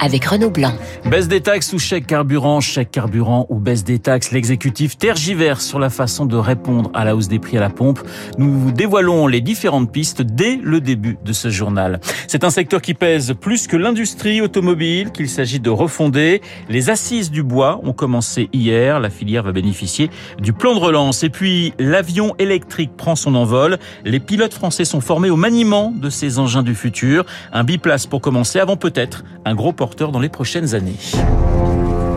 avec Renaud Blanc. Baisse des taxes ou chèque carburant, chèque carburant ou baisse des taxes, l'exécutif tergiverse sur la façon de répondre à la hausse des prix à la pompe. Nous vous dévoilons les différentes pistes dès le début de ce journal. C'est un secteur qui pèse plus que l'industrie automobile qu'il s'agit de refonder. Les assises du bois ont commencé hier. La filière va bénéficier du plan de relance. Et puis, l'avion électrique prend son envol. Les pilotes français sont formés au maniement de ces engins du futur. Un biplace pour commencer avant peut-être un gros porteur dans les prochaines années.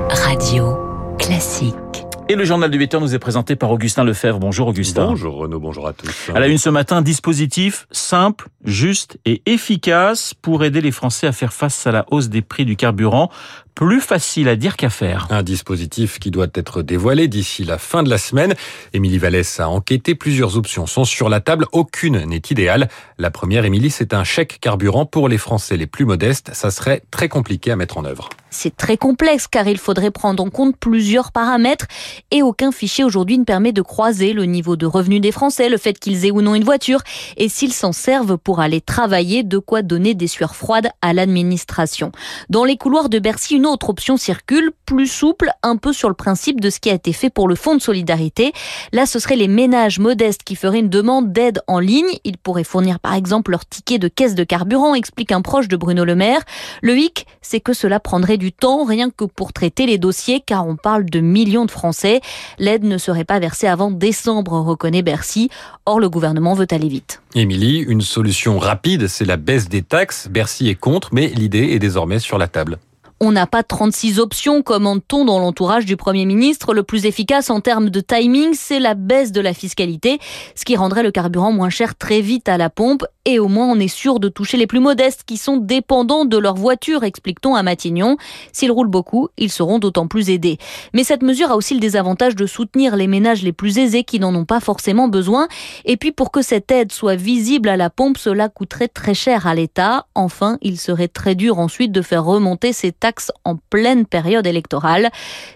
Radio Classique. Et le journal du 8 heures nous est présenté par Augustin Lefebvre. Bonjour Augustin. Bonjour Renaud, bonjour à tous. À la une ce matin, dispositif simple, juste et efficace pour aider les Français à faire face à la hausse des prix du carburant. Plus facile à dire qu'à faire. Un dispositif qui doit être dévoilé d'ici la fin de la semaine. Émilie Vallès a enquêté. Plusieurs options sont sur la table. Aucune n'est idéale. La première, Émilie, c'est un chèque carburant pour les Français les plus modestes. Ça serait très compliqué à mettre en œuvre. C'est très complexe car il faudrait prendre en compte plusieurs paramètres et aucun fichier aujourd'hui ne permet de croiser le niveau de revenu des Français, le fait qu'ils aient ou non une voiture et s'ils s'en servent pour aller travailler, de quoi donner des sueurs froides à l'administration. Dans les couloirs de Bercy, une autre option circule, plus souple, un peu sur le principe de ce qui a été fait pour le Fonds de solidarité. Là, ce seraient les ménages modestes qui feraient une demande d'aide en ligne. Ils pourraient fournir par exemple leur ticket de caisse de carburant, explique un proche de Bruno Le Maire. Le hic, c'est que cela prendrait du temps rien que pour traiter les dossiers car on parle de millions de Français. L'aide ne serait pas versée avant décembre, reconnaît Bercy. Or, le gouvernement veut aller vite. Émilie, une solution rapide, c'est la baisse des taxes. Bercy est contre, mais l'idée est désormais sur la table. On n'a pas 36 options, commande-t-on dans l'entourage du Premier ministre. Le plus efficace en termes de timing, c'est la baisse de la fiscalité, ce qui rendrait le carburant moins cher très vite à la pompe. Et au moins, on est sûr de toucher les plus modestes qui sont dépendants de leur voiture, explique-t-on à Matignon. S'ils roulent beaucoup, ils seront d'autant plus aidés. Mais cette mesure a aussi le désavantage de soutenir les ménages les plus aisés qui n'en ont pas forcément besoin. Et puis, pour que cette aide soit visible à la pompe, cela coûterait très cher à l'État. Enfin, il serait très dur ensuite de faire remonter ces taxes en pleine période électorale.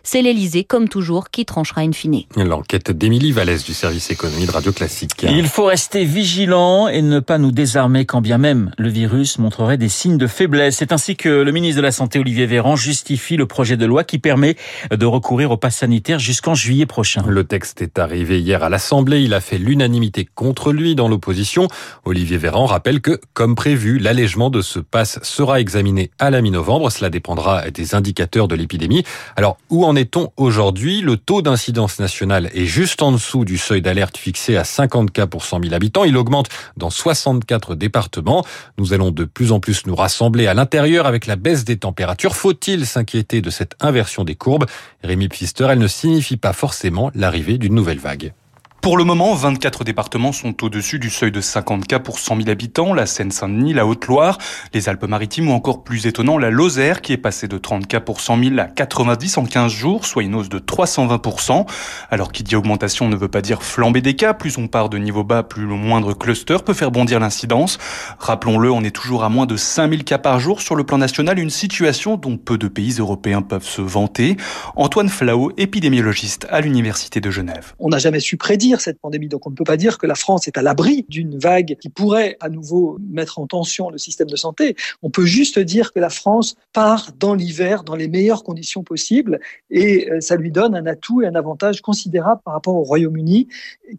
C'est l'Elysée, comme toujours, qui tranchera in fine. L'enquête d'Émilie Vallès du service économie de Radio Classique. Il faut rester vigilant et ne pas nous désarmer quand bien même le virus montrerait des signes de faiblesse. C'est ainsi que le ministre de la Santé, Olivier Véran, justifie le projet de loi qui permet de recourir au pass sanitaire jusqu'en juillet prochain. Le texte est arrivé hier à l'Assemblée. Il a fait l'unanimité contre lui dans l'opposition. Olivier Véran rappelle que, comme prévu, l'allègement de ce pass sera examiné à la mi-novembre. Cela dépendra des indicateurs de l'épidémie. Alors, où en est-on aujourd'hui? Le taux d'incidence nationale est juste en dessous du seuil d'alerte fixé à 50 cas pour 100 000 habitants. Il augmente dans 64 départements. Nous allons de plus en plus nous rassembler à l'intérieur avec la baisse des températures. Faut-il s'inquiéter de cette inversion des courbes? Rémi Pfister, elle ne signifie pas forcément l'arrivée d'une nouvelle vague. Pour le moment, 24 départements sont au-dessus du seuil de 50 cas pour 100 000 habitants, la Seine-Saint-Denis, la Haute-Loire, les Alpes-Maritimes ou encore plus étonnant, la Lozère qui est passée de 30 cas pour 100 000 à 90 en 15 jours, soit une hausse de 320%. Alors qui dit augmentation ne veut pas dire flamber des cas, plus on part de niveau bas, plus le moindre cluster peut faire bondir l'incidence. Rappelons-le, on est toujours à moins de 5000 cas par jour sur le plan national, une situation dont peu de pays européens peuvent se vanter. Antoine Flao, épidémiologiste à l'Université de Genève. On n'a jamais su prédire cette pandémie. Donc on ne peut pas dire que la France est à l'abri d'une vague qui pourrait à nouveau mettre en tension le système de santé. On peut juste dire que la France part dans l'hiver dans les meilleures conditions possibles et euh, ça lui donne un atout et un avantage considérable par rapport au Royaume-Uni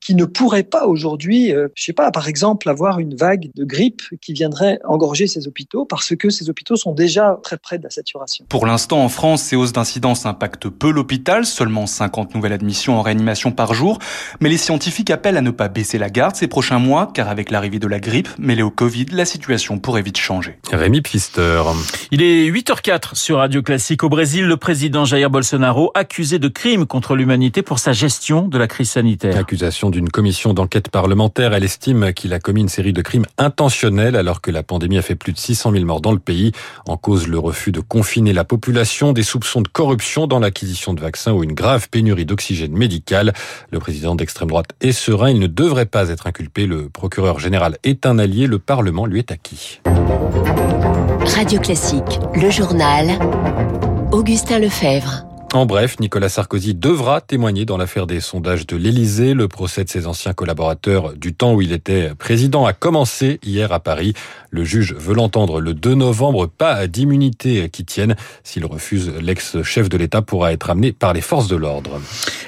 qui ne pourrait pas aujourd'hui, euh, je sais pas, par exemple, avoir une vague de grippe qui viendrait engorger ses hôpitaux parce que ces hôpitaux sont déjà très près de la saturation. Pour l'instant, en France, ces hausses d'incidence impactent peu l'hôpital, seulement 50 nouvelles admissions en réanimation par jour, mais les scientifiques appellent à ne pas baisser la garde ces prochains mois, car avec l'arrivée de la grippe mêlée au Covid, la situation pourrait vite changer. Rémi Pfister. Il est 8h04 sur Radio Classique. Au Brésil, le président Jair Bolsonaro accusé de crimes contre l'humanité pour sa gestion de la crise sanitaire. Accusation d'une commission d'enquête parlementaire. Elle estime qu'il a commis une série de crimes intentionnels alors que la pandémie a fait plus de 600 000 morts dans le pays. En cause, le refus de confiner la population, des soupçons de corruption dans l'acquisition de vaccins ou une grave pénurie d'oxygène médical. Le président d'extrême droite est serein. Il ne devrait pas être inculpé. Le procureur général est un allié. Le Parlement lui est acquis. Radio Classique, le journal. Augustin Lefebvre. En bref, Nicolas Sarkozy devra témoigner dans l'affaire des sondages de l'Élysée. Le procès de ses anciens collaborateurs du temps où il était président a commencé hier à Paris. Le juge veut l'entendre le 2 novembre, pas d'immunité qui tienne. S'il refuse, l'ex-chef de l'État pourra être amené par les forces de l'ordre.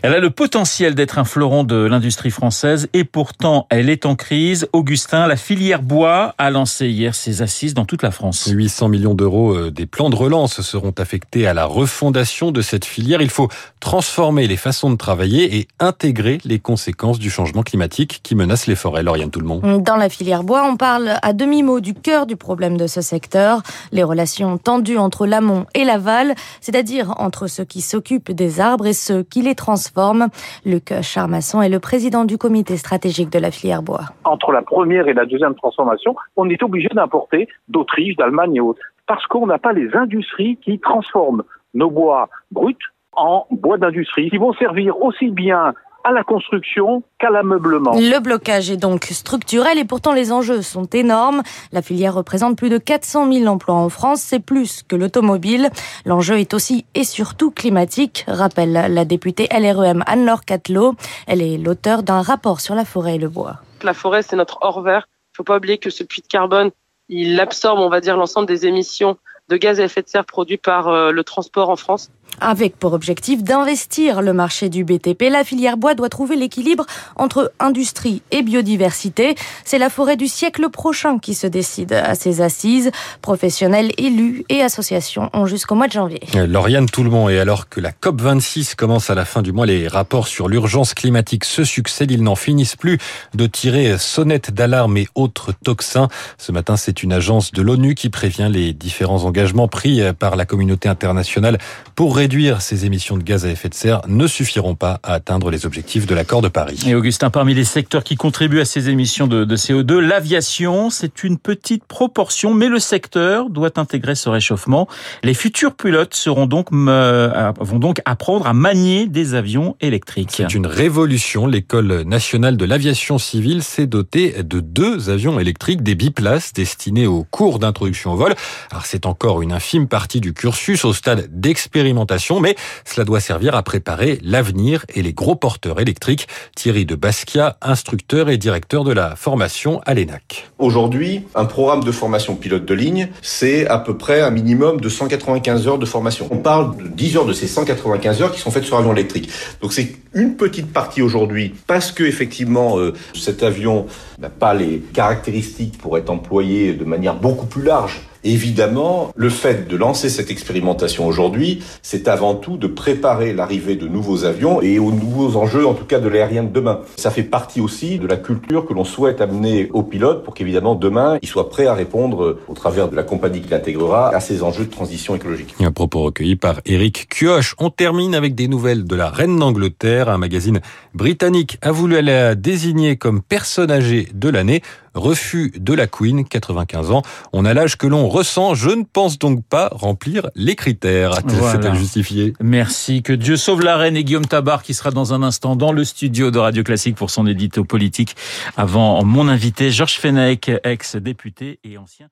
Elle a le potentiel d'être un fleuron de l'industrie française et pourtant elle est en crise. Augustin, la filière bois a lancé hier ses assises dans toute la France. 800 millions d'euros euh, des plans de relance seront affectés à la refondation de cette filière il faut transformer les façons de travailler et intégrer les conséquences du changement climatique qui menace les forêts. Lauriane tout le monde. Dans la filière bois, on parle à demi-mot du cœur du problème de ce secteur, les relations tendues entre l'amont et l'aval, c'est-à-dire entre ceux qui s'occupent des arbres et ceux qui les transforment. Luc Charmasson est le président du comité stratégique de la filière bois. Entre la première et la deuxième transformation, on est obligé d'importer d'Autriche, d'Allemagne et autres parce qu'on n'a pas les industries qui transforment nos bois bruts en bois d'industrie qui vont servir aussi bien à la construction qu'à l'ameublement. Le blocage est donc structurel et pourtant les enjeux sont énormes. La filière représente plus de 400 000 emplois en France, c'est plus que l'automobile. L'enjeu est aussi et surtout climatique, rappelle la députée LREM Anne-Laure Catelot. Elle est l'auteur d'un rapport sur la forêt et le bois. La forêt, c'est notre or vert. Il faut pas oublier que ce puits de carbone, il absorbe, on va dire, l'ensemble des émissions de gaz à effet de serre produits par euh, le transport en France. Avec pour objectif d'investir le marché du BTP, la filière bois doit trouver l'équilibre entre industrie et biodiversité. C'est la forêt du siècle prochain qui se décide à ces assises. Professionnels, élus et associations ont jusqu'au mois de janvier. Lauriane Tout-le-Monde, et alors que la COP26 commence à la fin du mois, les rapports sur l'urgence climatique se succèdent. Ils n'en finissent plus de tirer sonnette d'alarme et autres toxins. Ce matin, c'est une agence de l'ONU qui prévient les différents engagements pris par la communauté internationale pour réduire ces émissions de gaz à effet de serre ne suffiront pas à atteindre les objectifs de l'accord de Paris. Et Augustin, parmi les secteurs qui contribuent à ces émissions de, CO2, l'aviation, c'est une petite proportion, mais le secteur doit intégrer ce réchauffement. Les futurs pilotes seront donc, euh, vont donc apprendre à manier des avions électriques. C'est une révolution. L'école nationale de l'aviation civile s'est dotée de deux avions électriques, des biplaces destinés aux cours d'introduction au vol. Alors c'est encore une infime partie du cursus au stade d'expérimentation mais cela doit servir à préparer l'avenir et les gros porteurs électriques. Thierry de Basquiat, instructeur et directeur de la formation à l'ENAC. Aujourd'hui, un programme de formation pilote de ligne, c'est à peu près un minimum de 195 heures de formation. On parle de 10 heures de ces 195 heures qui sont faites sur avion électrique. Donc c'est une petite partie aujourd'hui parce que effectivement euh, cet avion n'a pas les caractéristiques pour être employé de manière beaucoup plus large Évidemment, le fait de lancer cette expérimentation aujourd'hui, c'est avant tout de préparer l'arrivée de nouveaux avions et aux nouveaux enjeux, en tout cas de l'aérien de demain. Ça fait partie aussi de la culture que l'on souhaite amener aux pilotes pour qu'évidemment demain, ils soient prêts à répondre au travers de la compagnie qui l'intégrera à ces enjeux de transition écologique. Un propos recueilli par Eric Kioch. On termine avec des nouvelles de la reine d'Angleterre. Un magazine britannique a voulu la désigner comme personne âgée de l'année. Refus de la Queen, 95 ans. On a l'âge que l'on ressent. Je ne pense donc pas remplir les critères. C'est à justifier. Merci. Que Dieu sauve la reine et Guillaume Tabar qui sera dans un instant dans le studio de Radio Classique pour son édito politique. Avant mon invité, Georges Fenech, ex-député et ancien